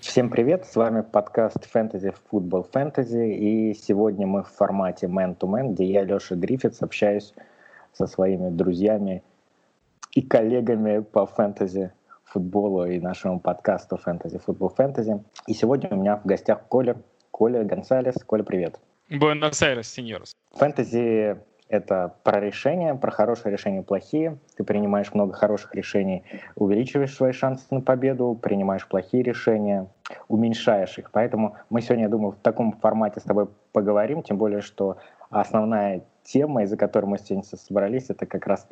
Всем привет, с вами подкаст Fantasy Football Fantasy, и сегодня мы в формате Man-to-Man, где я, Леша Гриффитс, общаюсь со своими друзьями и коллегами по фэнтези футболу и нашему подкасту Fantasy Football Fantasy. И сегодня у меня в гостях Коля. Коля Гонсалес. Коля, привет. Буэнос-Айрес, сеньорс. Фэнтези — это про решения, про хорошие решения, плохие. Ты принимаешь много хороших решений, увеличиваешь свои шансы на победу, принимаешь плохие решения, уменьшаешь их. Поэтому мы сегодня, я думаю, в таком формате с тобой поговорим, тем более, что основная тема, из-за которой мы сегодня собрались, это как раз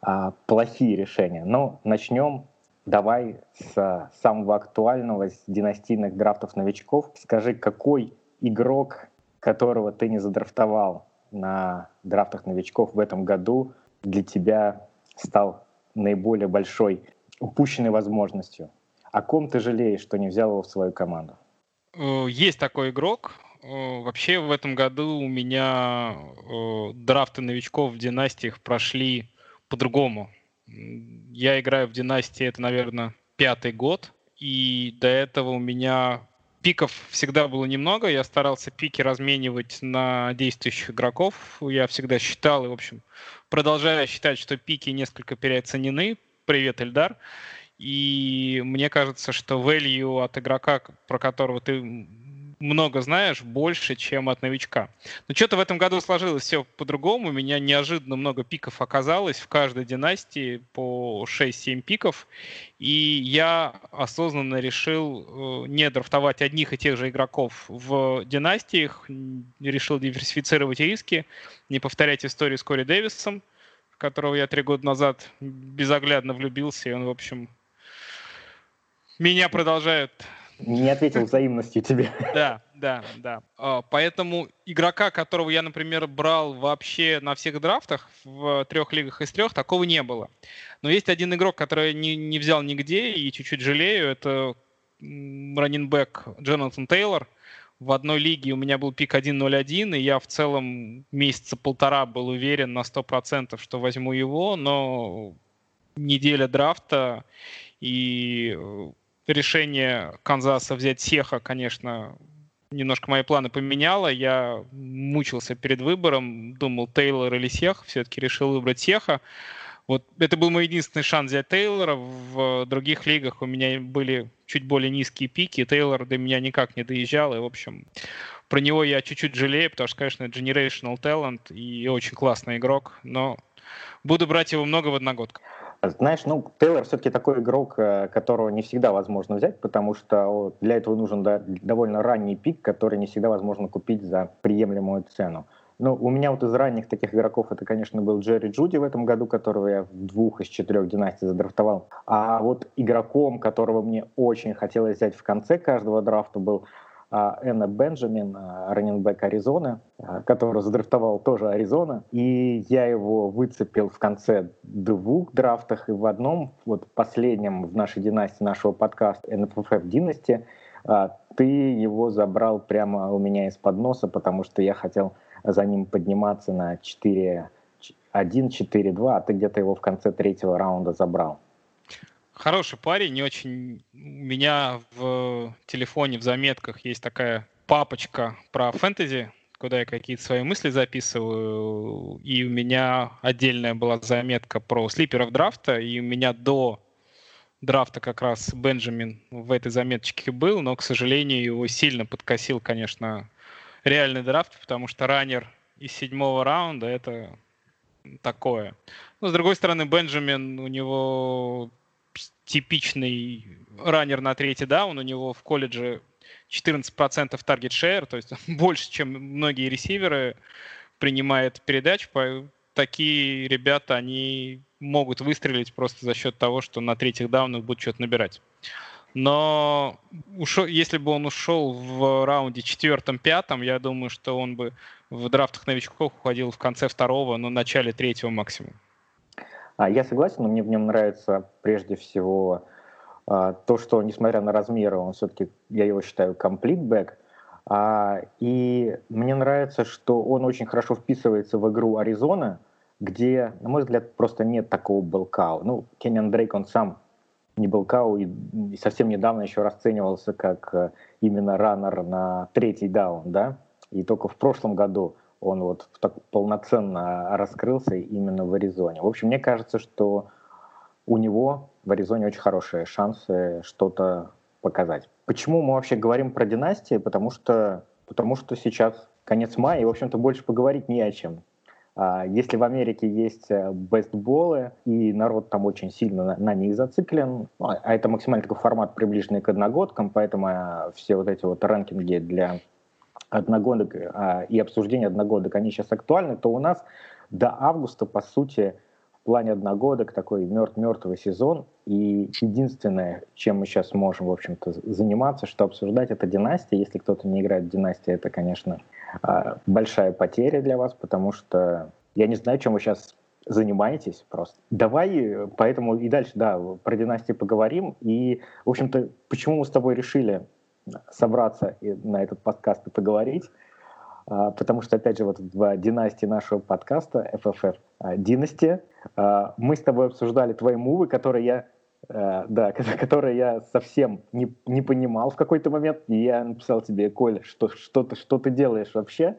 а, плохие решения. Но начнем давай с самого актуального, с династийных драфтов новичков. Скажи, какой игрок, которого ты не задрафтовал на драфтах новичков в этом году, для тебя стал наиболее большой упущенной возможностью? О ком ты жалеешь, что не взял его в свою команду? Э, есть такой игрок. Э, вообще в этом году у меня э, драфты новичков в династиях прошли по-другому. Я играю в династии, это, наверное, пятый год. И до этого у меня пиков всегда было немного. Я старался пики разменивать на действующих игроков. Я всегда считал, и, в общем, продолжаю считать, что пики несколько переоценены. Привет, Эльдар. И мне кажется, что value от игрока, про которого ты много знаешь, больше, чем от новичка. Но что-то в этом году сложилось все по-другому. У меня неожиданно много пиков оказалось в каждой династии по 6-7 пиков. И я осознанно решил э, не драфтовать одних и тех же игроков в династиях, решил диверсифицировать риски, не повторять историю с Кори Дэвисом, в которого я три года назад безоглядно влюбился, и он, в общем, меня продолжает не ответил взаимностью тебе. Да, да, да. А, поэтому игрока, которого я, например, брал вообще на всех драфтах в трех лигах из трех, такого не было. Но есть один игрок, который я не, не взял нигде и чуть-чуть жалею. Это раннинбэк Джонатан Тейлор. В одной лиге у меня был пик 1.01, и я в целом месяца полтора был уверен на 100%, что возьму его, но неделя драфта, и решение Канзаса взять Сеха, конечно, немножко мои планы поменяло. Я мучился перед выбором, думал Тейлор или Сех, все-таки решил выбрать Сеха. Вот это был мой единственный шанс взять Тейлора. В других лигах у меня были чуть более низкие пики. Тейлор до меня никак не доезжал. И, в общем, про него я чуть-чуть жалею, потому что, конечно, generational talent и очень классный игрок. Но буду брать его много в одногодках. Знаешь, ну, Тейлор все-таки такой игрок, э, которого не всегда возможно взять, потому что для этого нужен довольно ранний пик, который не всегда возможно купить за приемлемую цену. Ну, у меня вот из ранних таких игроков это, конечно, был Джерри Джуди в этом году, которого я в двух из четырех династий задрафтовал. А вот игроком, которого мне очень хотелось взять в конце каждого драфта, был Энна Бенджамин, а, раненбэк Аризоны, а, которого задрафтовал тоже Аризона. И я его выцепил в конце двух драфтах, и в одном, вот последнем в нашей династии нашего подкаста NFF Династи, ты его забрал прямо у меня из-под носа, потому что я хотел за ним подниматься на 4 1-4-2, а ты где-то его в конце третьего раунда забрал. Хороший парень, не очень... У меня в телефоне, в заметках есть такая папочка про фэнтези, куда я какие-то свои мысли записываю. И у меня отдельная была заметка про слиперов драфта, и у меня до драфта как раз Бенджамин в этой заметочке был, но, к сожалению, его сильно подкосил, конечно, реальный драфт, потому что раннер из седьмого раунда — это такое. Но, с другой стороны, Бенджамин, у него типичный раннер на третий даун. У него в колледже 14% таргет шер, то есть больше, чем многие ресиверы принимает передач. Такие ребята, они могут выстрелить просто за счет того, что на третьих даунах будут что-то набирать. Но ушел, если бы он ушел в раунде четвертом-пятом, я думаю, что он бы в драфтах новичков уходил в конце второго, но начале третьего максимум. А Я согласен, но мне в нем нравится прежде всего а, то, что, несмотря на размеры, он все-таки, я его считаю, комплит бэк. А, и мне нравится, что он очень хорошо вписывается в игру Аризона, где, на мой взгляд, просто нет такого белкау. Ну, Кенниан Дрейк, он сам не белкау и совсем недавно еще расценивался как э, именно раннер на третий даун, да, и только в прошлом году он вот так полноценно раскрылся именно в Аризоне. В общем, мне кажется, что у него в Аризоне очень хорошие шансы что-то показать. Почему мы вообще говорим про династии? Потому что, потому что сейчас конец мая, и, в общем-то, больше поговорить не о чем. А, если в Америке есть э, бестболы, и народ там очень сильно на, на них зациклен, ну, а это максимально такой формат, приближенный к одногодкам, поэтому э, все вот эти вот ранкинги для одногодок а, и обсуждение одногодок, они сейчас актуальны, то у нас до августа, по сути, в плане одногодок такой мертв мертвый сезон, и единственное, чем мы сейчас можем, в общем-то, заниматься, что обсуждать, это династия. Если кто-то не играет в династии, это, конечно, а, большая потеря для вас, потому что я не знаю, чем вы сейчас занимаетесь просто. Давай поэтому и дальше, да, про династии поговорим. И, в общем-то, почему мы с тобой решили собраться и на этот подкаст и поговорить, а, потому что, опять же, вот в династии нашего подкаста FFF Династи а, мы с тобой обсуждали твои мувы, которые я Uh, да, которые я совсем не, не понимал в какой-то момент. И я написал тебе, Коля, что, что, ты, что ты делаешь вообще?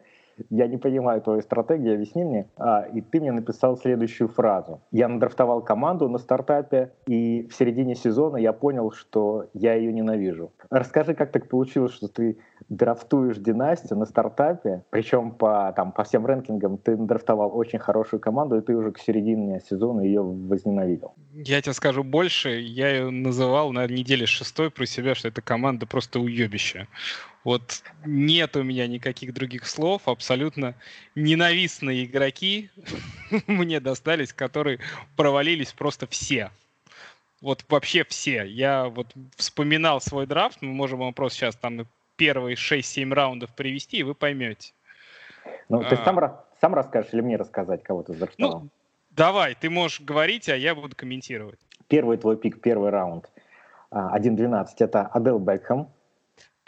Я не понимаю твою стратегию, объясни мне. А, и ты мне написал следующую фразу. Я надрафтовал команду на стартапе, и в середине сезона я понял, что я ее ненавижу. Расскажи, как так получилось, что ты драфтуешь династию на стартапе, причем по, там, по всем рэнкингам ты драфтовал очень хорошую команду, и ты уже к середине сезона ее возненавидел. Я тебе скажу больше, я ее называл на неделе шестой про себя, что эта команда просто уебище. Вот нет у меня никаких других слов, абсолютно ненавистные игроки мне достались, которые провалились просто все. Вот вообще все. Я вот вспоминал свой драфт, мы можем вам просто сейчас там первые 6-7 раундов привести, и вы поймете. Ну, ты а... сам, сам расскажешь или мне рассказать, кого ты задрафтовал? Ну, давай, ты можешь говорить, а я буду комментировать. Первый твой пик, первый раунд. 1-12 а, это Адел Бекхэм,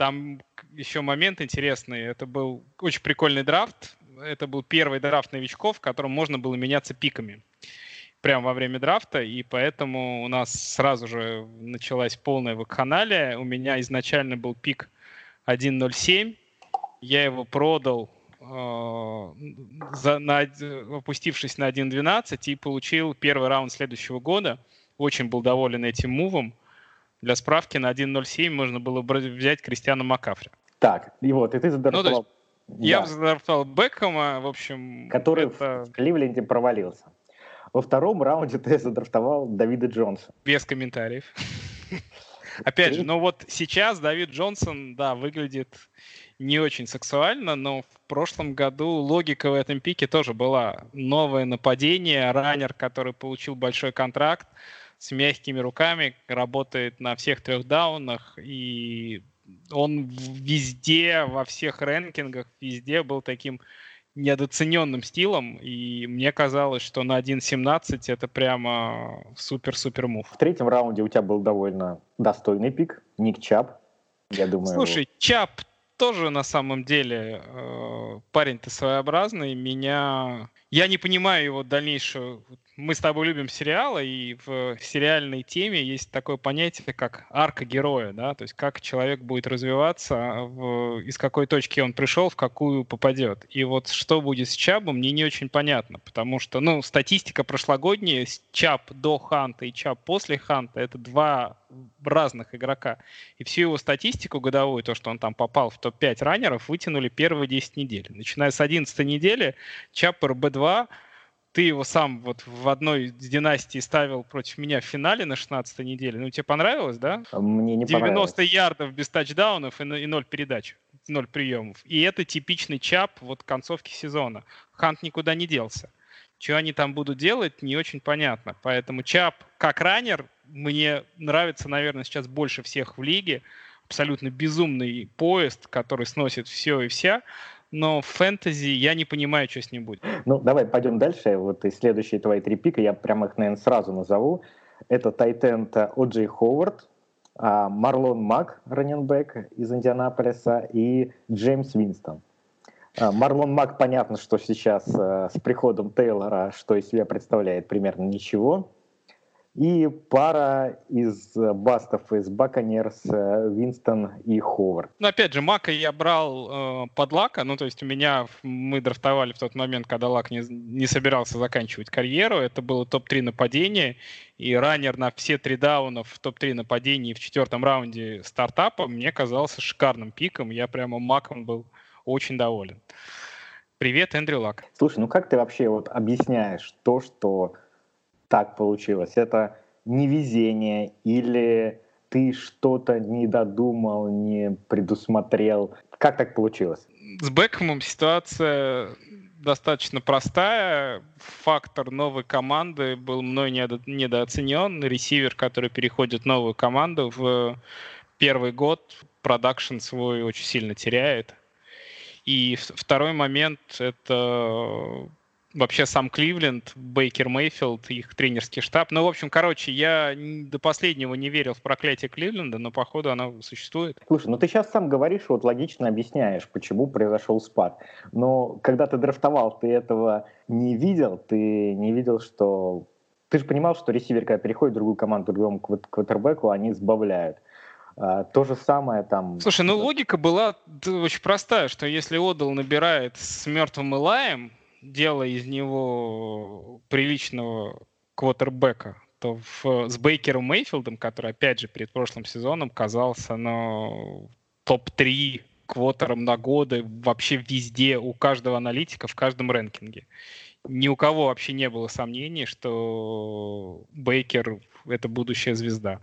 там еще момент интересный. Это был очень прикольный драфт. Это был первый драфт новичков, в котором можно было меняться пиками прямо во время драфта, и поэтому у нас сразу же началась полная вакханалия. У меня изначально был пик 1.07, я его продал, э, за, на, опустившись на 1.12, и получил первый раунд следующего года. Очень был доволен этим мувом. Для справки на 1.07 можно было взять Кристиана Макафри. Так, и вот, и ты задрафтовал... Ну, да. Я задрафтовал Бекхэма, в общем... Который это... в Кливленде провалился. Во втором раунде ты задрафтовал Давида Джонса. Без комментариев. Опять же, ну вот сейчас Давид Джонсон, да, выглядит не очень сексуально, но в прошлом году логика в этом пике тоже была. Новое нападение, раннер, который получил большой контракт, с мягкими руками, работает на всех трех даунах, и он везде, во всех рэнкингах, везде был таким недооцененным стилом, и мне казалось, что на 1.17 это прямо супер-супер мув. В третьем раунде у тебя был довольно достойный пик, Ник Чап, я думаю. Слушай. Чап тоже на самом деле э, парень-то своеобразный. Меня... Я не понимаю его дальнейшую мы с тобой любим сериалы, и в сериальной теме есть такое понятие, как арка героя, да, то есть как человек будет развиваться, в, из какой точки он пришел, в какую попадет. И вот что будет с Чабом, мне не очень понятно, потому что, ну, статистика прошлогодняя, Чаб до Ханта и Чаб после Ханта, это два разных игрока. И всю его статистику годовую, то, что он там попал в топ-5 раннеров, вытянули первые 10 недель. Начиная с 11 недели, Чап РБ2 ты его сам вот в одной из династий ставил против меня в финале на 16 неделе. Ну, тебе понравилось, да? Мне не 90 понравилось. ярдов без тачдаунов и, и 0 передач, 0 приемов. И это типичный чап вот концовки сезона. Хант никуда не делся. Что они там будут делать, не очень понятно. Поэтому чап как раннер мне нравится, наверное, сейчас больше всех в лиге. Абсолютно безумный поезд, который сносит все и вся но в фэнтези я не понимаю, что с ним будет. Ну, давай пойдем дальше. Вот и следующие твои три пика, я прямо их, наверное, сразу назову. Это Тайтенд О'Джей Ховард, а, Марлон Мак, раненбэк из Индианаполиса, и Джеймс Винстон. А, Марлон Мак, понятно, что сейчас э, с приходом Тейлора, что из себя представляет примерно ничего. И пара из бастов из Баконерс, Винстон и Ховард. Ну, опять же, Мака я брал э, под Лака, ну, то есть у меня, мы драфтовали в тот момент, когда Лак не, не собирался заканчивать карьеру, это было топ-3 нападения, и раннер на все три даунов в топ-3 нападений в четвертом раунде стартапа мне казался шикарным пиком, я прямо Маком был очень доволен. Привет, Эндрю Лак. Слушай, ну как ты вообще вот объясняешь то, что так получилось? Это невезение или ты что-то не додумал, не предусмотрел? Как так получилось? С Бекхэмом ситуация достаточно простая. Фактор новой команды был мной недо- недооценен. Ресивер, который переходит в новую команду в первый год, продакшн свой очень сильно теряет. И второй момент — это вообще сам Кливленд, Бейкер Мейфилд, их тренерский штаб. Ну, в общем, короче, я до последнего не верил в проклятие Кливленда, но, походу, оно существует. Слушай, ну ты сейчас сам говоришь, вот логично объясняешь, почему произошел спад. Но когда ты драфтовал, ты этого не видел, ты не видел, что... Ты же понимал, что ресивер, когда переходит в другую команду, другому квотербеку, они сбавляют. А, то же самое там... Слушай, ну логика была очень простая, что если Одал набирает с мертвым Илаем, делая из него приличного квотербека, то в, с Бейкером Мейфилдом, который, опять же, перед прошлым сезоном казался ну, топ-3 квотером на годы вообще везде, у каждого аналитика, в каждом рэнкинге. Ни у кого вообще не было сомнений, что Бейкер — это будущая звезда.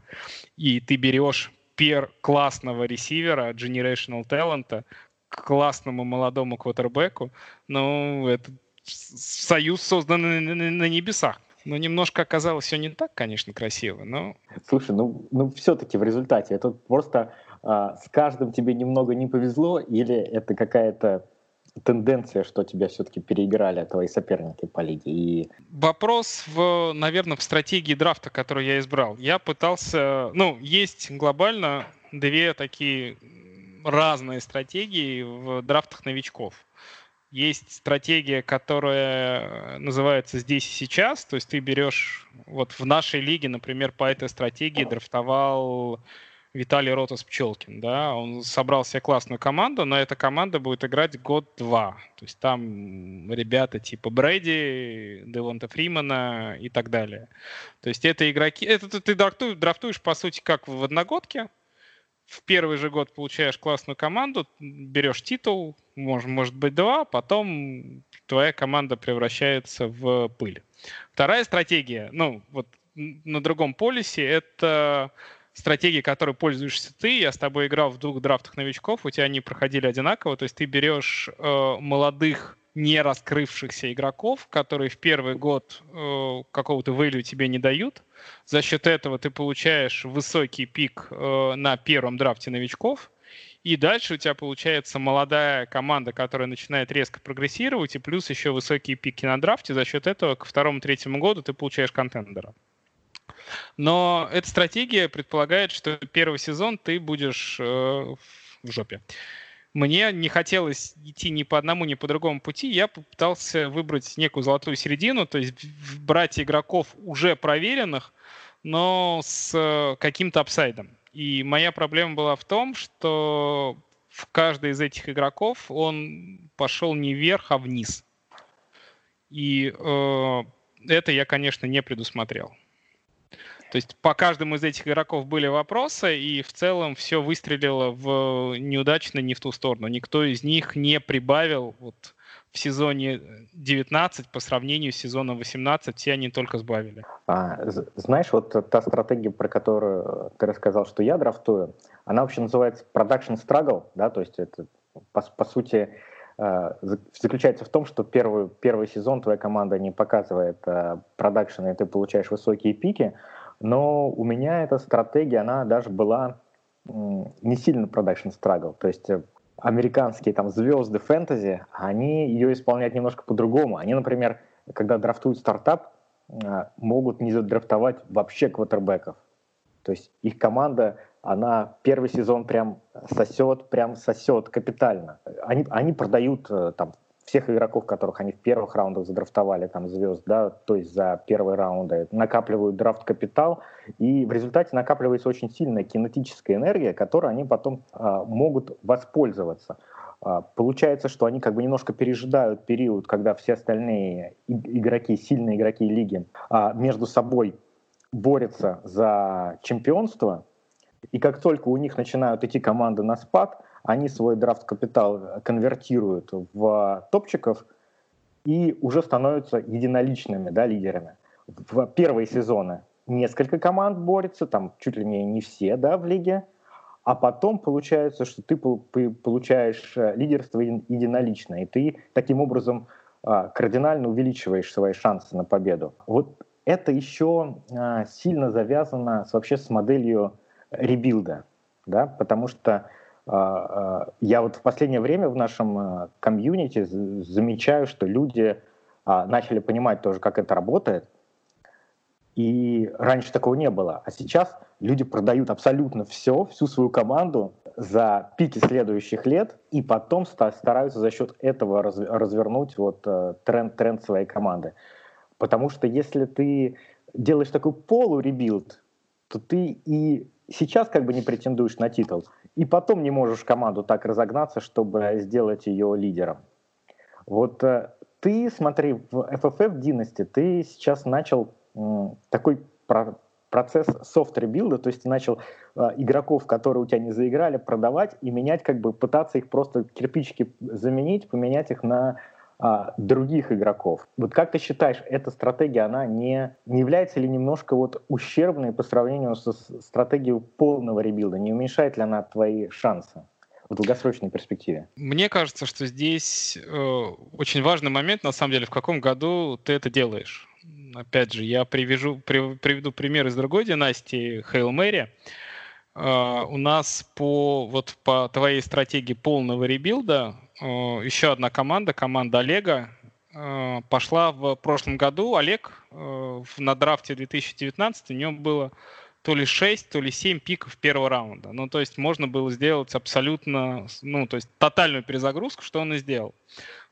И ты берешь пер классного ресивера, generational таланта, классному молодому квотербеку, ну, это союз создан на, небесах. Но немножко оказалось все не так, конечно, красиво, но... Слушай, ну, ну все-таки в результате это просто а, с каждым тебе немного не повезло или это какая-то тенденция, что тебя все-таки переиграли твои соперники по лиге? И... Вопрос, в, наверное, в стратегии драфта, которую я избрал. Я пытался... Ну, есть глобально две такие разные стратегии в драфтах новичков. Есть стратегия, которая называется «здесь и сейчас», то есть ты берешь, вот в нашей лиге, например, по этой стратегии драфтовал Виталий Ротас-Пчелкин, да, он собрал себе классную команду, но эта команда будет играть год-два. То есть там ребята типа Брэди, Девонта Фримана и так далее. То есть это игроки... Это ты драфтуешь, драфтуешь, по сути, как в одногодке. В первый же год получаешь классную команду, берешь титул, может, может быть два, потом твоя команда превращается в пыль. Вторая стратегия, ну, вот на другом полюсе, это стратегии, которой пользуешься ты. Я с тобой играл в двух драфтах новичков, у тебя они проходили одинаково. То есть ты берешь э, молодых, не раскрывшихся игроков, которые в первый год э, какого-то value тебе не дают. За счет этого ты получаешь высокий пик э, на первом драфте новичков. И дальше у тебя получается молодая команда, которая начинает резко прогрессировать, и плюс еще высокие пики на драфте. За счет этого к второму-третьему году ты получаешь контендера. Но эта стратегия предполагает, что первый сезон ты будешь э, в жопе. Мне не хотелось идти ни по одному, ни по другому пути. Я попытался выбрать некую золотую середину, то есть брать игроков уже проверенных, но с э, каким-то апсайдом. И моя проблема была в том, что в каждый из этих игроков он пошел не вверх, а вниз. И э, это я, конечно, не предусмотрел. То есть по каждому из этих игроков были вопросы, и в целом все выстрелило в неудачно не в ту сторону. Никто из них не прибавил вот в сезоне 19 по сравнению с сезоном 18, все они только сбавили. А, знаешь, вот та стратегия, про которую ты рассказал, что я драфтую, она вообще называется production struggle, да, то есть это по, по сути э, заключается в том, что первый, первый сезон твоя команда не показывает продакшн, и ты получаешь высокие пики, но у меня эта стратегия, она даже была не сильно продакшн страгл. То есть э, американские там звезды фэнтези, они ее исполняют немножко по-другому. Они, например, когда драфтуют стартап, э, могут не задрафтовать вообще квотербеков. То есть их команда она первый сезон прям сосет, прям сосет капитально. Они, они продают э, там всех игроков, которых они в первых раундах задрафтовали, там звезд, да, то есть за первые раунды, накапливают драфт-капитал, и в результате накапливается очень сильная кинетическая энергия, которой они потом а, могут воспользоваться. А, получается, что они как бы немножко пережидают период, когда все остальные игроки, сильные игроки лиги а, между собой борются за чемпионство, и как только у них начинают идти команды на спад, они свой драфт-капитал конвертируют в топчиков и уже становятся единоличными да, лидерами. В первые сезоны несколько команд борются, там чуть ли не, все да, в лиге, а потом получается, что ты получаешь э, лидерство единолично, и ты таким образом а, кардинально увеличиваешь свои шансы на победу. Вот это еще а, сильно завязано вообще с моделью ребилда, да, потому что я вот в последнее время в нашем комьюнити замечаю, что люди начали понимать тоже, как это работает, и раньше такого не было. А сейчас люди продают абсолютно все, всю свою команду за пики следующих лет, и потом стараются за счет этого развернуть вот тренд, тренд своей команды. Потому что если ты делаешь такой полуребилд, то ты и сейчас как бы не претендуешь на титул, и потом не можешь команду так разогнаться, чтобы сделать ее лидером. Вот э, ты, смотри, в FFF Dynasty ты сейчас начал такой процесс soft rebuild а, то есть ты начал э, игроков, которые у тебя не заиграли, продавать и менять, как бы пытаться их просто кирпичики заменить, поменять их на а, других игроков. Вот как ты считаешь, эта стратегия, она не, не является ли немножко вот ущербной по сравнению со стратегией полного rebuild а? Не уменьшает ли она твои шансы? в долгосрочной перспективе? Мне кажется, что здесь э, очень важный момент, на самом деле, в каком году ты это делаешь опять же, я привяжу, при, приведу пример из другой династии, Хейл Мэри. Uh, у нас по, вот, по твоей стратегии полного ребилда еще одна команда, команда Олега, uh, пошла в прошлом году. Олег на драфте 2019 у него было то ли 6, то ли 7 пиков первого раунда. Ну, то есть можно было сделать абсолютно, ну, то есть тотальную перезагрузку, что он и сделал.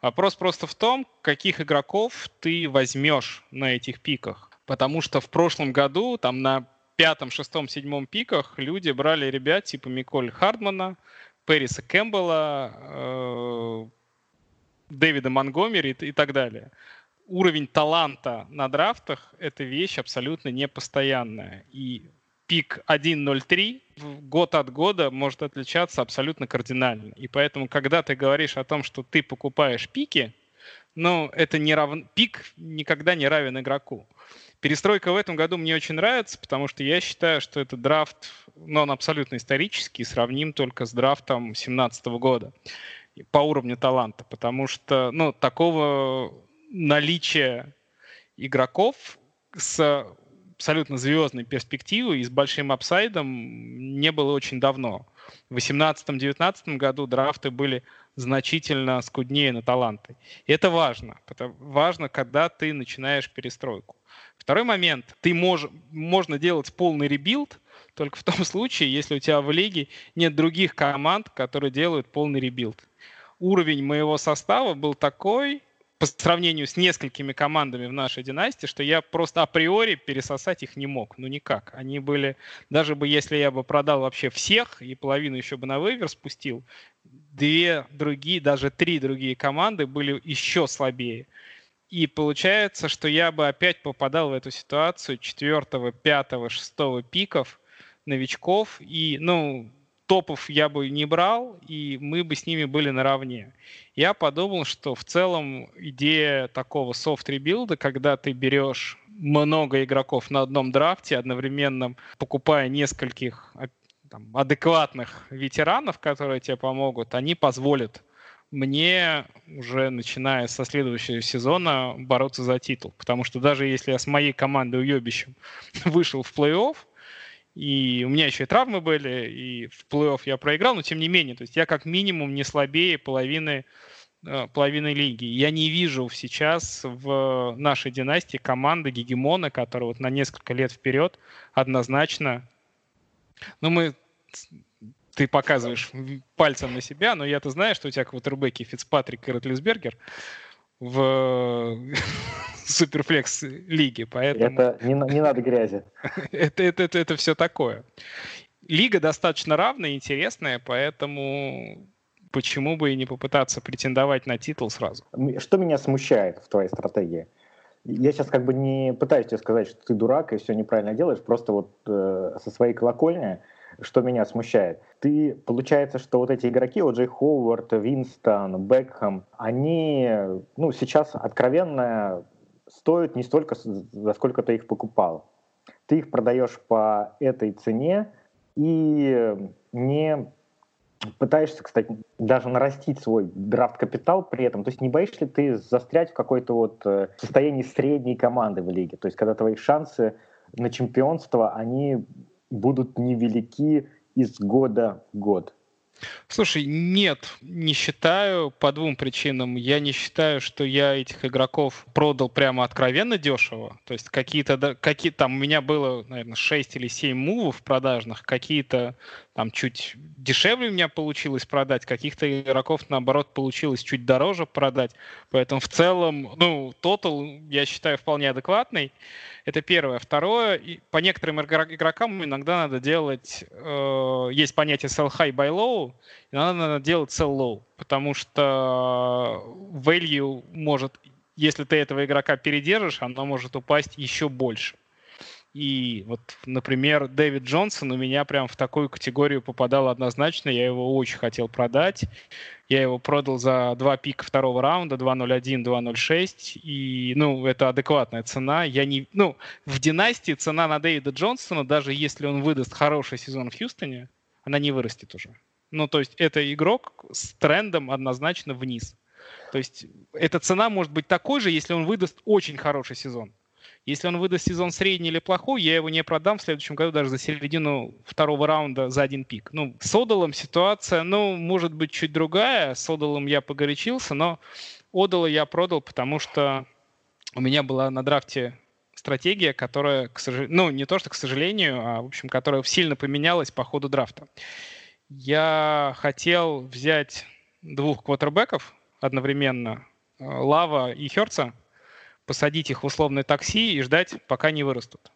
Вопрос просто в том, каких игроков ты возьмешь на этих пиках. Потому что в прошлом году там на пятом, шестом, седьмом пиках люди брали ребят типа Миколь Хардмана, Перриса Кэмпбелла, э, Дэвида Монгомери и, так далее. Уровень таланта на драфтах – это вещь абсолютно непостоянная. И пик 1.03 год от года может отличаться абсолютно кардинально. И поэтому, когда ты говоришь о том, что ты покупаешь пики, ну, это не равн... пик никогда не равен игроку. Перестройка в этом году мне очень нравится, потому что я считаю, что этот драфт, ну, он абсолютно исторический, сравним только с драфтом 2017 года по уровню таланта, потому что, ну, такого наличия игроков с абсолютно звездной перспективы и с большим upside ом не было очень давно. В 2018-2019 году драфты были значительно скуднее на таланты. И это важно. Это важно, когда ты начинаешь перестройку. Второй момент. Ты мож, можно делать полный rebuild только в том случае, если у тебя в лиге нет других команд, которые делают полный rebuild. Уровень моего состава был такой, по сравнению с несколькими командами в нашей династии, что я просто априори пересосать их не мог. Ну никак. Они были, даже бы если я бы продал вообще всех и половину еще бы на вейвер спустил, две другие, даже три другие команды были еще слабее. И получается, что я бы опять попадал в эту ситуацию четвертого, пятого, шестого пиков новичков. И, ну, топов я бы не брал, и мы бы с ними были наравне. Я подумал, что в целом идея такого soft rebuild а, когда ты берешь много игроков на одном драфте, одновременно покупая нескольких там, адекватных ветеранов, которые тебе помогут, они позволят мне уже начиная со следующего сезона бороться за титул. Потому что даже если я с моей командой уебищем вышел в плей-офф, и у меня еще и травмы были, и в плей-офф я проиграл, но тем не менее, то есть я как минимум не слабее половины, э, половины лиги. Я не вижу сейчас в нашей династии команды гегемона, которая вот на несколько лет вперед однозначно... Ну, мы ты показываешь пальцем на себя, но я-то знаю, что у тебя квотербеки Фицпатрик и Ротлисбергер в Суперфлекс лиге, поэтому... Это не, не надо грязи. это, это, это, это все такое. Лига достаточно равная, интересная, поэтому почему бы и не попытаться претендовать на титул сразу? Что меня смущает в твоей стратегии? Я сейчас как бы не пытаюсь тебе сказать, что ты дурак и все неправильно делаешь, просто вот э, со своей колокольни, что меня смущает. Ты, получается, что вот эти игроки, вот Джей Ховард, Винстон, Бекхэм, они, ну, сейчас откровенно стоят не столько, за сколько ты их покупал. Ты их продаешь по этой цене и не пытаешься, кстати, даже нарастить свой драфт-капитал при этом. То есть не боишься ли ты застрять в какой-то вот э, состоянии средней команды в лиге? То есть когда твои шансы на чемпионство, они будут невелики из года в год. Слушай, нет, не считаю по двум причинам. Я не считаю, что я этих игроков продал прямо откровенно дешево. То есть какие-то, какие там у меня было, наверное, 6 или 7 мувов продажных, какие-то там чуть дешевле у меня получилось продать, каких-то игроков, наоборот, получилось чуть дороже продать. Поэтому в целом, ну, тотал, я считаю, вполне адекватный. Это первое. Второе, по некоторым игрокам иногда надо делать, э, есть понятие sell high, buy low, иногда надо делать sell low, потому что value может, если ты этого игрока передержишь, оно может упасть еще больше. И вот, например, Дэвид Джонсон у меня прям в такую категорию попадал однозначно. Я его очень хотел продать. Я его продал за два пика второго раунда, 2.01, 2.06. И, ну, это адекватная цена. Я не... Ну, в династии цена на Дэвида Джонсона, даже если он выдаст хороший сезон в Хьюстоне, она не вырастет уже. Ну, то есть это игрок с трендом однозначно вниз. То есть эта цена может быть такой же, если он выдаст очень хороший сезон. Если он выдаст сезон средний или плохой, я его не продам в следующем году даже за середину второго раунда за один пик. Ну, с Одалом ситуация, ну, может быть, чуть другая. С Одалом я погорячился, но Одала я продал, потому что у меня была на драфте стратегия, которая, к сожалению, ну, не то, что к сожалению, а, в общем, которая сильно поменялась по ходу драфта. Я хотел взять двух квотербеков одновременно, э, Лава и Херца, посадить их в условное такси и ждать, пока не вырастут.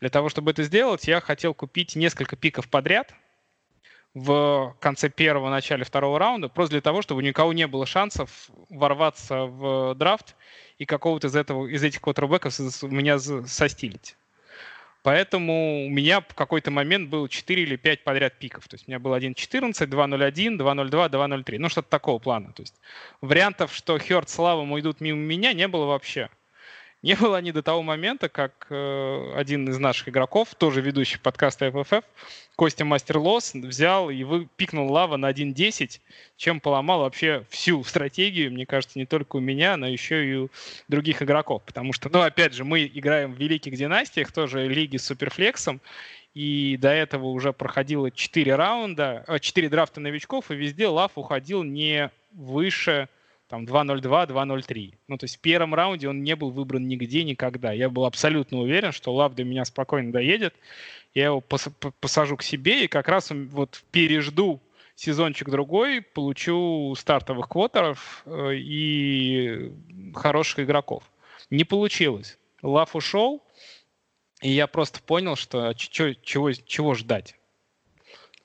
Для того, чтобы это сделать, я хотел купить несколько пиков подряд в конце первого, начале второго раунда, просто для того, чтобы у никого не было шансов ворваться в драфт и какого-то из, этого, из этих квотербеков меня состилить. Поэтому у меня в какой-то момент был 4 или 5 подряд пиков. То есть у меня был 1.14, 2.01, 2.02, 2.03. Ну, что-то такого плана. То есть вариантов, что Хёрд с Лавом уйдут мимо меня, не было вообще. Не было ни до того момента, как э, один из наших игроков, тоже ведущий подкаста FFF, Костя Мастерлос, взял и вы, пикнул лава на 1.10, чем поломал вообще всю стратегию, мне кажется, не только у меня, но еще и у других игроков. Потому что, ну, опять же, мы играем в великих династиях, тоже лиги с суперфлексом, и до этого уже проходило 4 раунда, 4 э, драфта новичков, и везде лав уходил не выше там 2.02, 2.03. Ну, то есть в первом раунде он не был выбран нигде, никогда. Я был абсолютно уверен, что Лав до меня спокойно доедет. Я его посажу к себе и как раз вот пережду сезончик другой, получу стартовых квотеров э, и хороших игроков. Не получилось. Лав ушел, и я просто понял, что чего, чего ждать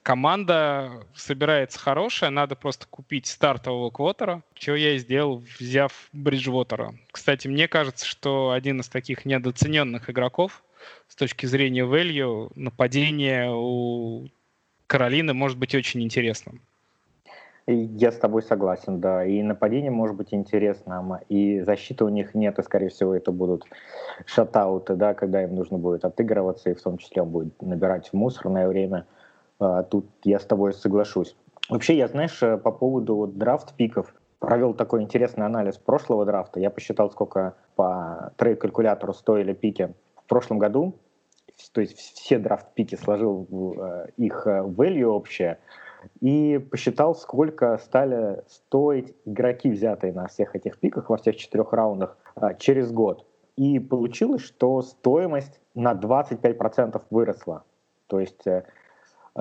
команда собирается хорошая, надо просто купить стартового квотера, чего я и сделал, взяв Бриджвотера. Кстати, мне кажется, что один из таких недооцененных игроков с точки зрения value, нападение у Каролины может быть очень интересным. Я с тобой согласен, да. И нападение может быть интересным, и защиты у них нет, и, скорее всего, это будут шатауты, да, когда им нужно будет отыгрываться, и в том числе он будет набирать в мусорное время – тут я с тобой соглашусь. Вообще, я, знаешь, э, по поводу вот драфт-пиков, провел такой интересный анализ прошлого драфта. Я посчитал, сколько по трейд-калькулятору стоили пики в прошлом году. То есть все драфт-пики сложил э, их э, value общее и посчитал, сколько стали стоить игроки, взятые на всех этих пиках во всех четырех раундах через год. И получилось, что стоимость на 25% выросла. То есть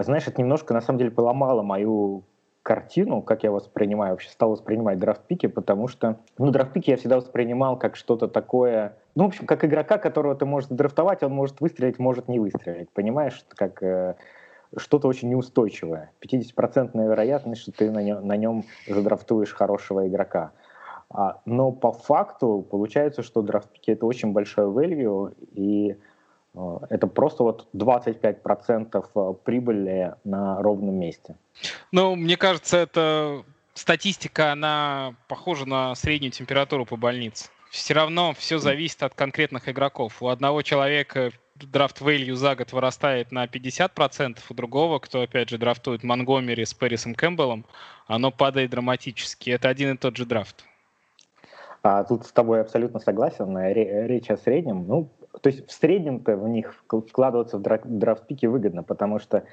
знаешь, это немножко, на самом деле, поломало мою картину, как я воспринимаю, вообще стал воспринимать драфт-пики, потому что, ну, драфт-пики я всегда воспринимал как что-то такое, ну, в общем, как игрока, которого ты можешь драфтовать, он может выстрелить, может не выстрелить, понимаешь, как э, что-то очень неустойчивое. 50% вероятность, что ты на нем, на нем задрафтуешь хорошего игрока. А, но по факту получается, что драфт-пики — это очень большое value, и это просто вот 25% э, прибыли на ровном месте. Ну, мне кажется, это статистика, она похожа на среднюю температуру по больнице. Все равно все зависит от конкретных игроков. У одного человека драфт value за год вырастает на 50%, у другого, кто, опять же, драфтует Монгомери с Пэрисом Кэмпбеллом, оно падает драматически. Это один и тот же драфт. А, тут с тобой абсолютно согласен. Речь о среднем. Ну, то есть в среднем-то в них вкладываться в драфт-пики выгодно, потому что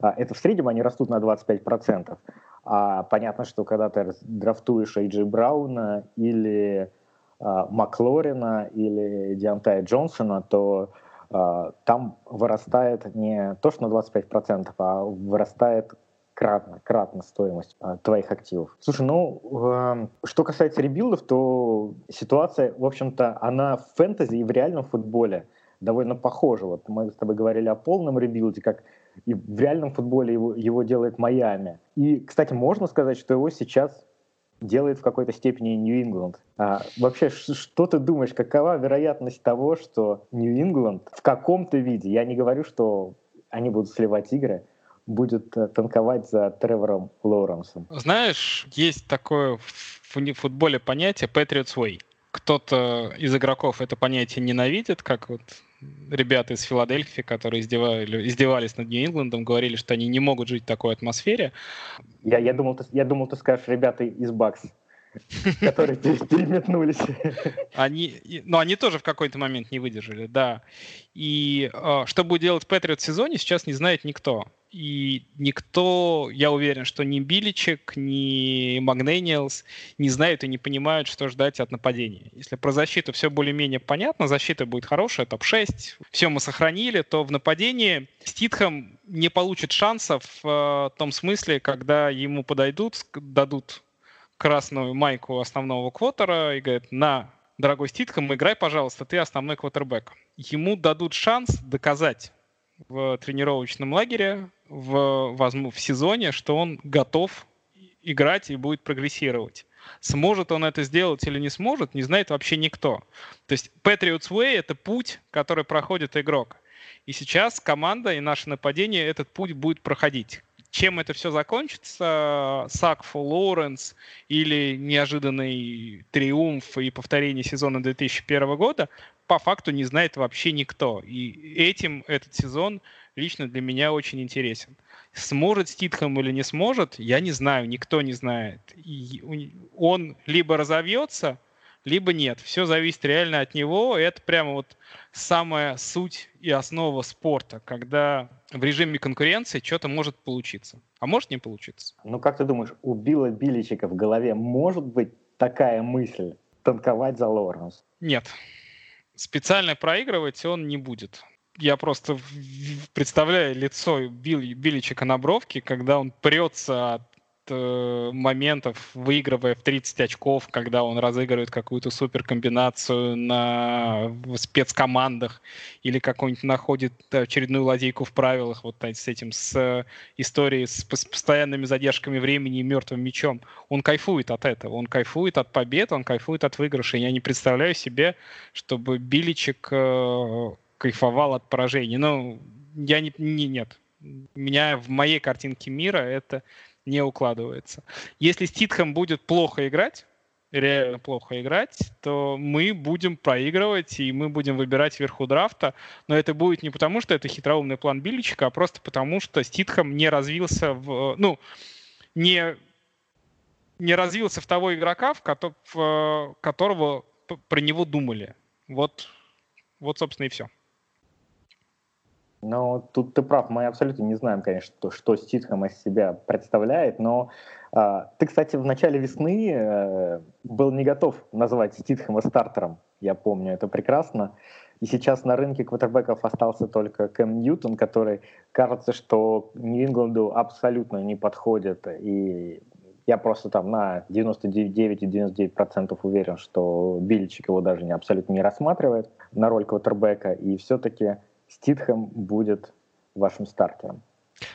а, это в среднем они растут на 25%. А понятно, что когда ты драфтуешь Эйджи Брауна или а, Маклорина или Диантая Джонсона, то а, там вырастает не то, что на 25%, а вырастает кратно, кратно стоимость а, твоих активов. Слушай, ну, э, что касается rebuild ов, то ситуация, в общем-то, она в фэнтези и в реальном футболе довольно похожа. Вот мы с тобой говорили о полном rebuild е, как и в реальном футболе его, его делает Майами. И, кстати, можно сказать, что его сейчас делает в какой-то степени Нью-Ингланд. А, вообще, что ты думаешь, какова вероятность того, что Нью-Ингланд в каком-то виде, я не говорю, что они будут сливать игры, будет э, танковать за Тревором Лоуренсом? Знаешь, есть такое в футболе понятие Patriots Way. Кто-то из игроков это понятие ненавидит, как вот ребята из Филадельфии, которые издевали, издевались над Нью-Ингландом, говорили, что они не могут жить в такой атмосфере. Я, я, думал, ты, я думал, ты скажешь, ребята из Бакс, которые переметнулись. Они, но они тоже в какой-то момент не выдержали, да. И э, что будет делать Патриот в сезоне, сейчас не знает никто. И никто, я уверен, что ни Биличек, ни Магнениалс не знают и не понимают, что ждать от нападения. Если про защиту все более-менее понятно, защита будет хорошая, топ-6, все мы сохранили, то в нападении Ститхэм не получит шансов в том смысле, когда ему подойдут, дадут красную майку основного квотера и говорят, на, дорогой Ститхэм, играй, пожалуйста, ты основной квотербек. Ему дадут шанс доказать в тренировочном лагере в, в сезоне, что он готов играть и будет прогрессировать. Сможет он это сделать или не сможет, не знает вообще никто. То есть Patriots Way — это путь, который проходит игрок. И сейчас команда и наше нападение этот путь будет проходить. Чем это все закончится, сак for Лоуренс или неожиданный триумф и повторение сезона 2001 года, по факту не знает вообще никто. И этим этот сезон лично для меня очень интересен. Сможет Ститхэм или не сможет, я не знаю, никто не знает. И он либо разовьется, либо нет. Все зависит реально от него. Это прямо вот самая суть и основа спорта, когда в режиме конкуренции что-то может получиться, а может не получиться. Ну как ты думаешь, у Билла Биличика в голове может быть такая мысль танковать за Лоуренс? Нет. Специально проигрывать он не будет я просто представляю лицо Билли, Билличика на бровке, когда он прется от э, моментов, выигрывая в 30 очков, когда он разыгрывает какую-то суперкомбинацию на спецкомандах или какой-нибудь находит очередную лазейку в правилах, вот с этим, с историей с постоянными задержками времени и мертвым мечом. Он кайфует от этого, он кайфует от побед, он кайфует от выигрыша. Я не представляю себе, чтобы Биличек э, кайфовал от поражений. Но я не, не нет. Меня в моей картинке мира это не укладывается. Если Ститхэм будет плохо играть, реально плохо играть, то мы будем проигрывать, и мы будем выбирать вверху драфта. Но это будет не потому, что это хитроумный план Биличика, а просто потому, что Ститхэм не развился в... Ну, не, не развился в того игрока, в, в которого про него думали. Вот, вот, собственно, и все. Ну, тут ты прав, мы абсолютно не знаем, конечно, что, что Ститхэм из себя представляет, но э, ты, кстати, в начале весны э, был не готов назвать Ститхэма стартером, я помню это прекрасно. И сейчас на рынке квотербеков остался только Кэм Ньютон, который кажется, что Нью-Ингланду абсолютно не подходит. И я просто там на 99,99% уверен, что Бильчик его даже не, абсолютно не рассматривает на роль квотербека. И все-таки Ститхэм будет вашим стартером.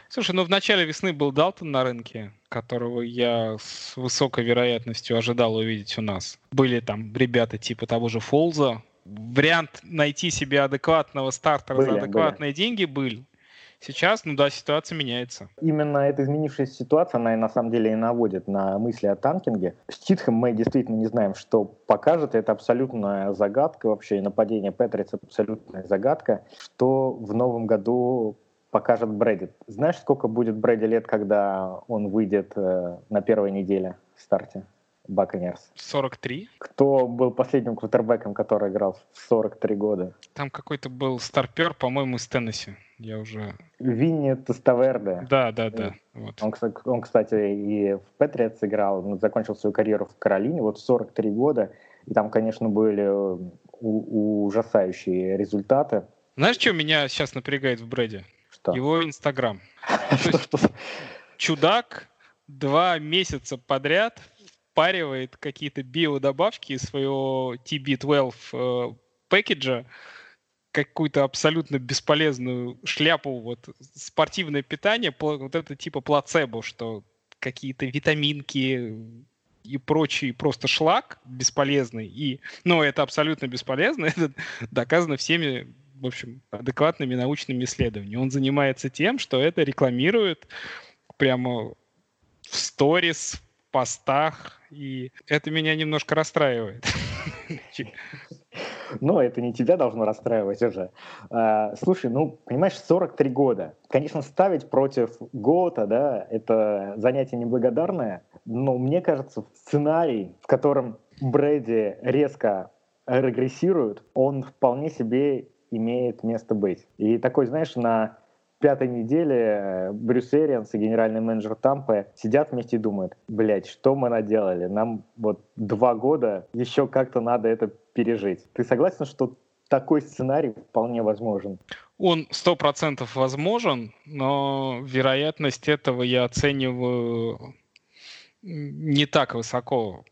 Слушай, ну в начале весны был Далтон на рынке, которого я с высокой вероятностью ожидал увидеть у нас. Были там ребята типа того же Фолза. Вариант найти себе адекватного стартера были, за адекватные были. деньги был. Сейчас, ну да, ситуация меняется. Именно эта изменившаяся ситуация, она и на самом деле и наводит на мысли о танкинге. С Титхем мы действительно не знаем, что покажет. Это абсолютная загадка вообще. И нападение Петрица абсолютная загадка. Что в новом году покажет Брэди. Знаешь, сколько будет Брэди лет, когда он выйдет э, на первой неделе в старте? Баконерс. 43. Кто был последним квотербеком, который играл в 43 года? Там какой-то был старпер, по-моему, из Теннесси. Я уже... Винни Теставерде. Да, да, да. Вот. Он, он, кстати, и в Патриотс играл, закончил свою карьеру в Каролине, вот в 43 года. И там, конечно, были ужасающие результаты. Знаешь, что меня сейчас напрягает в Брэде? Что? Его Инстаграм. Чудак два месяца подряд впаривает какие-то биодобавки из своего TB12 э, пэкэджа, какую-то абсолютно бесполезную шляпу, вот спортивное питание, вот это типа плацебо, что какие-то витаминки и прочий просто шлак бесполезный, и, ну, это абсолютно бесполезно, это доказано всеми, в общем, адекватными научными исследованиями. Он занимается тем, что это рекламирует прямо в сторис, постах, и это меня немножко расстраивает. Но это не тебя должно расстраивать уже. А, слушай, ну, понимаешь, 43 года. Конечно, ставить против Гота, да, это занятие неблагодарное, но мне кажется, сценарий, в котором Брэди резко регрессирует, он вполне себе имеет место быть. И такой, знаешь, на пятой неделе э, Брюс Эрианс и генеральный менеджер Тампы сидят вместе и думают, блядь, что мы наделали? Нам вот два года еще как-то надо это пережить. Ты согласен, что такой сценарий вполне возможен? Он сто процентов возможен, но вероятность этого я оцениваю не так высоко.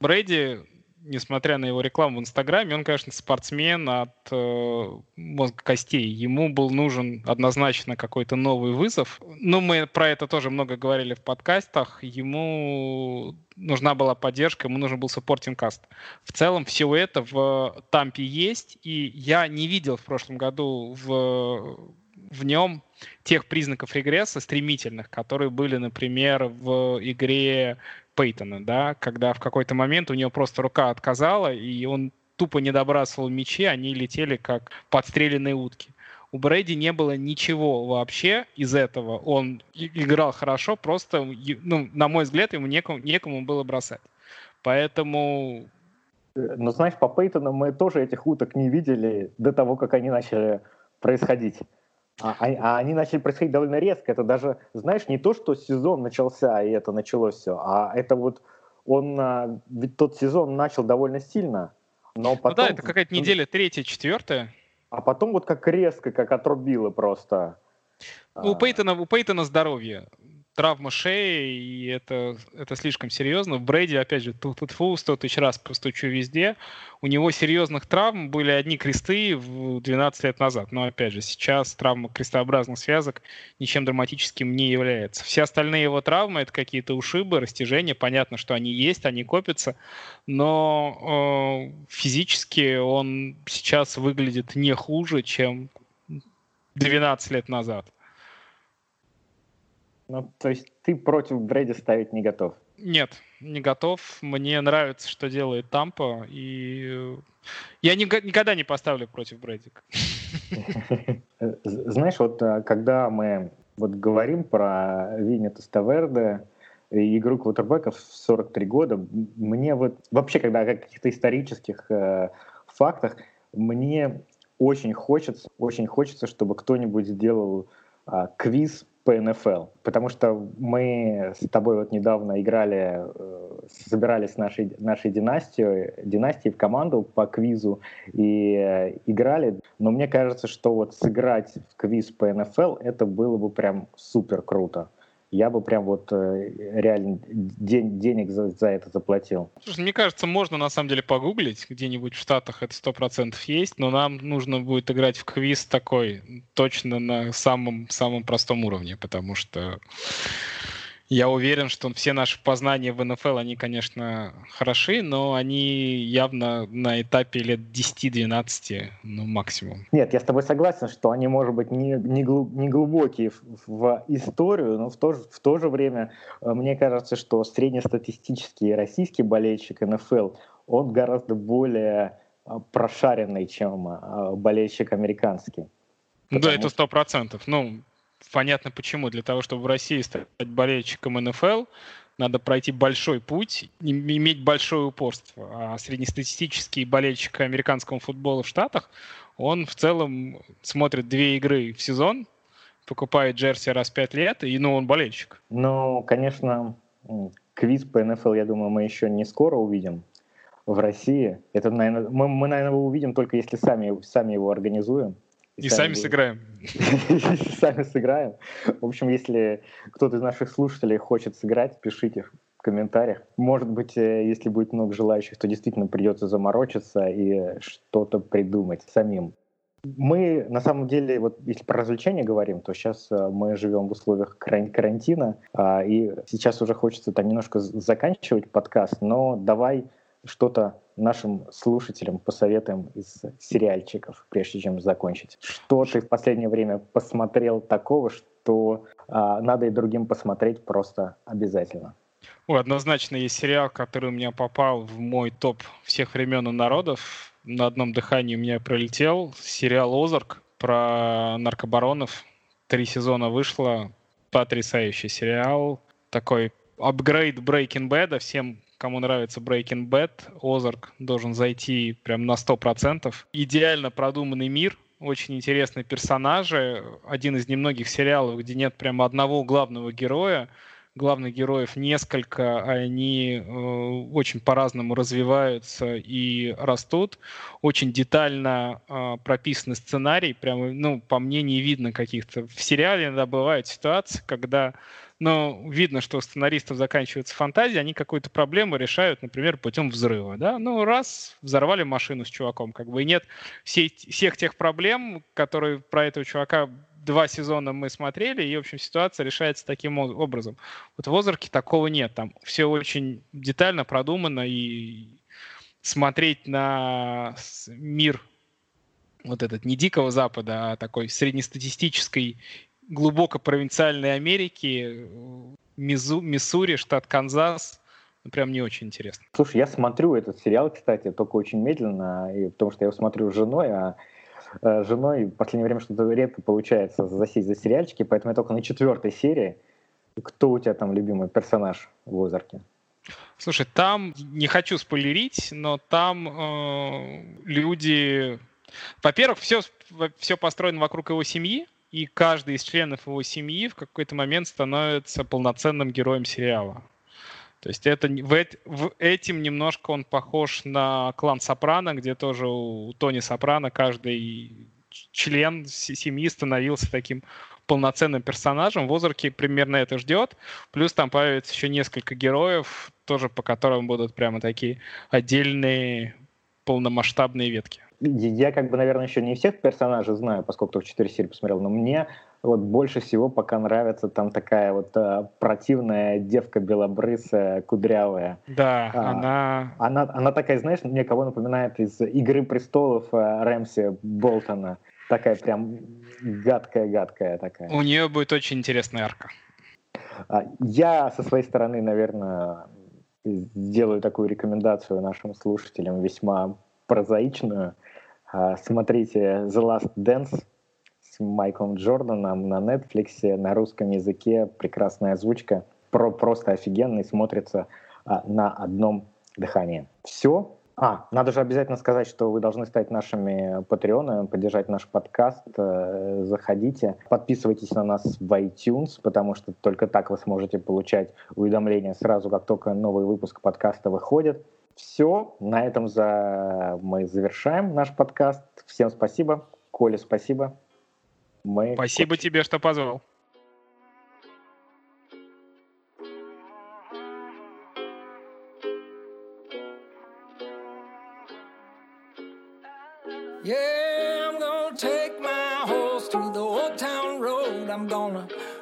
Брэди несмотря на его рекламу в Инстаграме, он, конечно, спортсмен от э, мозга костей. Ему был нужен однозначно какой-то новый вызов. Ну, мы про это тоже много говорили в подкастах. Ему нужна была поддержка, ему нужен был supporting cast. В целом, все это в Тампе есть, и я не видел в прошлом году в, в нем тех признаков регресса стремительных, которые были, например, в игре Пейтона, да, когда в какой-то момент у него просто рука отказала, и он тупо не добрасывал мячи, они летели как подстреленные утки. У Брэди не было ничего вообще из этого. Он играл хорошо, просто, ну, на мой взгляд, ему некому, некому было бросать. Поэтому... Но знаешь, по Пейтону мы тоже этих уток не видели до того, как они начали происходить. А, а, а они начали происходить довольно резко. Это даже, знаешь, не то, что сезон начался, и это началось все, а это вот он, а, ведь тот сезон начал довольно сильно, но потом... Ну да, это какая-то неделя третья, четвертая. А потом вот как резко, как отрубило просто. У Пейтона, у Пейтона здоровье травма шеи, и это, это слишком серьезно. В Брэди, опять же, тут фу, сто тысяч раз постучу везде. У него серьезных травм были одни кресты в 12 лет назад. Но, опять же, сейчас травма крестообразных связок ничем драматическим не является. Все остальные его травмы — это какие-то ушибы, растяжения. Понятно, что они есть, они копятся. Но э, физически он сейчас выглядит не хуже, чем 12 лет назад. Ну, то есть ты против Брэди ставить не готов? Нет, не готов. Мне нравится, что делает Тампа, и я ни, никогда не поставлю против Брэди. Знаешь, вот а, когда мы вот говорим про Винни Теставерде, игру квотербеков в 43 года, мне вот вообще, когда о каких-то исторических э, фактах, мне очень хочется, очень хочется, чтобы кто-нибудь сделал э, квиз по НФЛ, потому что мы с тобой вот недавно играли, э, собирались нашей, нашей династией, династией в команду по квизу и э, играли, но мне кажется, что вот сыграть в квиз по НФЛ, это было бы прям супер круто я бы прям вот э, реально день, денег за, за это заплатил. Слушай, мне кажется, можно на самом деле погуглить, где-нибудь в Штатах это сто процентов есть, но нам нужно будет играть в квиз такой точно на самом, самом простом уровне, потому что я уверен, что все наши познания в НФЛ, они, конечно, хороши, но они явно на этапе лет 10-12, ну, максимум. Нет, я с тобой согласен, что они, может быть, не, не, глуб, не глубокие в, в историю, но в то, в то же время э, мне кажется, что среднестатистический российский болельщик НФЛ, он гораздо более э, прошаренный, чем э, болельщик американский. Потому... Да, это сто процентов. Ну, понятно почему. Для того, чтобы в России стать болельщиком НФЛ, надо пройти большой путь, иметь большое упорство. А среднестатистический болельщик американского футбола в Штатах, он в целом смотрит две игры в сезон, покупает джерси раз в пять лет, и ну, он болельщик. Ну, конечно, квиз по НФЛ, я думаю, мы еще не скоро увидим в России. Это, наверное, мы, мы наверное, его увидим только если сами, сами его организуем. И, сами, сами сыграем. сами сыграем. В общем, если кто-то из наших слушателей хочет сыграть, пишите в комментариях. Может быть, э, если будет много желающих, то действительно придется заморочиться и что-то придумать самим. Мы, на самом деле, вот если про развлечения говорим, то сейчас э, мы живем в условиях карантина, а, и сейчас уже хочется там немножко заканчивать подкаст, но давай что-то нашим слушателям посоветуем из сериальчиков, прежде чем закончить? Что ты в последнее время посмотрел такого, что а, надо и другим посмотреть просто обязательно? Ой, однозначно есть сериал, который у меня попал в мой топ всех времен и народов. На одном дыхании у меня пролетел. Сериал «Озарк» про наркобаронов. Три сезона вышло. Потрясающий сериал. Такой апгрейд Breaking Bad. Всем кому нравится Breaking Bad, Озарк должен зайти прям на 100%. Идеально продуманный мир, очень интересные персонажи. Один из немногих сериалов, где нет прямо одного главного героя. Главных героев несколько, они э, очень по-разному развиваются и растут. Очень детально э, прописанный сценарий. Прямо, ну, по мне, не видно каких-то... В сериале иногда бывают ситуации, когда но видно, что у сценаристов заканчивается фантазия, они какую-то проблему решают, например, путем взрыва. Да? Ну, раз, взорвали машину с чуваком, как бы и нет всей, всех тех проблем, которые про этого чувака два сезона мы смотрели, и, в общем, ситуация решается таким образом. Вот в «Озарке» такого нет. Там все очень детально продумано, и смотреть на мир вот этот не Дикого Запада, а такой среднестатистической глубоко провинциальной Америки, Мизу, Миссури, штат Канзас, ну, прям не очень интересно. Слушай, я смотрю этот сериал, кстати, только очень медленно, и, потому что я его смотрю с женой, а э, женой в последнее время что-то редко получается засесть за сериальчики, поэтому я только на четвертой серии. Кто у тебя там любимый персонаж в «Озарке»? Слушай, там, не хочу спойлерить, но там э, люди... Во-первых, все, все построено вокруг его семьи, и каждый из членов его семьи в какой-то момент становится полноценным героем сериала. То есть это, в, в этим немножко он похож на клан Сопрано, где тоже у Тони Сопрано каждый член семьи становился таким полноценным персонажем. В Озарке примерно это ждет. Плюс там появится еще несколько героев, тоже по которым будут прямо такие отдельные полномасштабные ветки я как бы, наверное, еще не всех персонажей знаю, поскольку только 4 серии посмотрел, но мне вот больше всего пока нравится там такая вот а, противная девка белобрысая, кудрявая. Да, а, она... она... Она такая, знаешь, мне кого напоминает из «Игры престолов» а, Рэмси Болтона. Такая прям гадкая-гадкая такая. У нее будет очень интересная арка. А, я со своей стороны, наверное, сделаю такую рекомендацию нашим слушателям весьма прозаичную. А, смотрите The Last Dance с Майклом Джорданом на Netflix на русском языке. Прекрасная озвучка. Про, просто офигенный, смотрится а, на одном дыхании. Все. А, надо же обязательно сказать, что вы должны стать нашими патреонами, поддержать наш подкаст. Э, заходите, подписывайтесь на нас в iTunes, потому что только так вы сможете получать уведомления сразу, как только новый выпуск подкаста выходит. Все, на этом за... мы завершаем наш подкаст. Всем спасибо. Коля, спасибо. Мы... Спасибо тебе, что позвал. Yeah, I'm gonna take my horse through the old town road. I'm gonna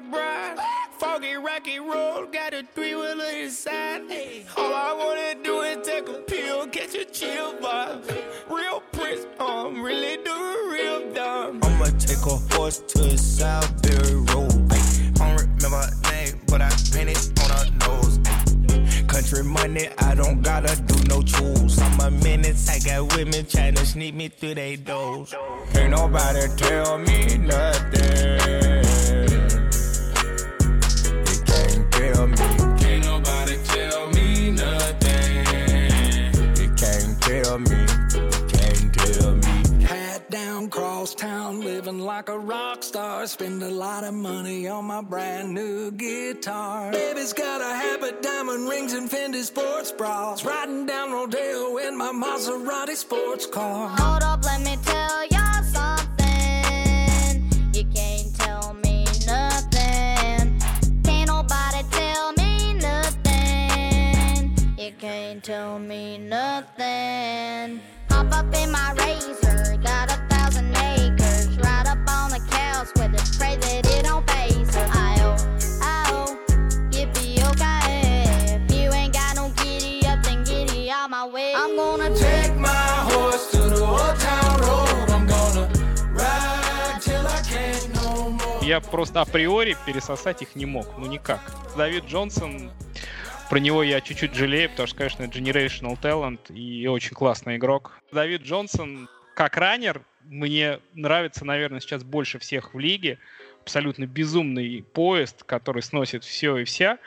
My bride. Foggy, rocky road, got a three wheeler inside. All I wanna do is take a pill, catch a chill vibe. Real Prince, um, really do a real dumb. I'ma take a horse to Southbury Road. I don't remember her name, but I painted on her nose. Country money, I don't gotta do no chores. I'm a menace, I got women trying to sneak me through they doors. Ain't nobody tell me nothing. Like a rock star. Spend a lot of money on my brand new guitar. Baby's got a habit, diamond rings, and Fendi sports bras. Riding down Rodeo in my Maserati sports car. Hold up, let me tell ya something. You can't tell me nothing. Can't nobody tell me nothing. You can't tell me nothing. Hop up in my razor, Я просто априори пересосать их не мог, ну никак. Давид Джонсон, про него я чуть-чуть жалею, потому что, конечно, generational talent и очень классный игрок. Давид Джонсон, как раннер, мне нравится, наверное, сейчас больше всех в лиге. Абсолютно безумный поезд, который сносит все и вся.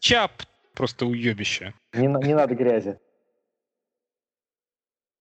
Чап просто уебище. Не, не надо грязи.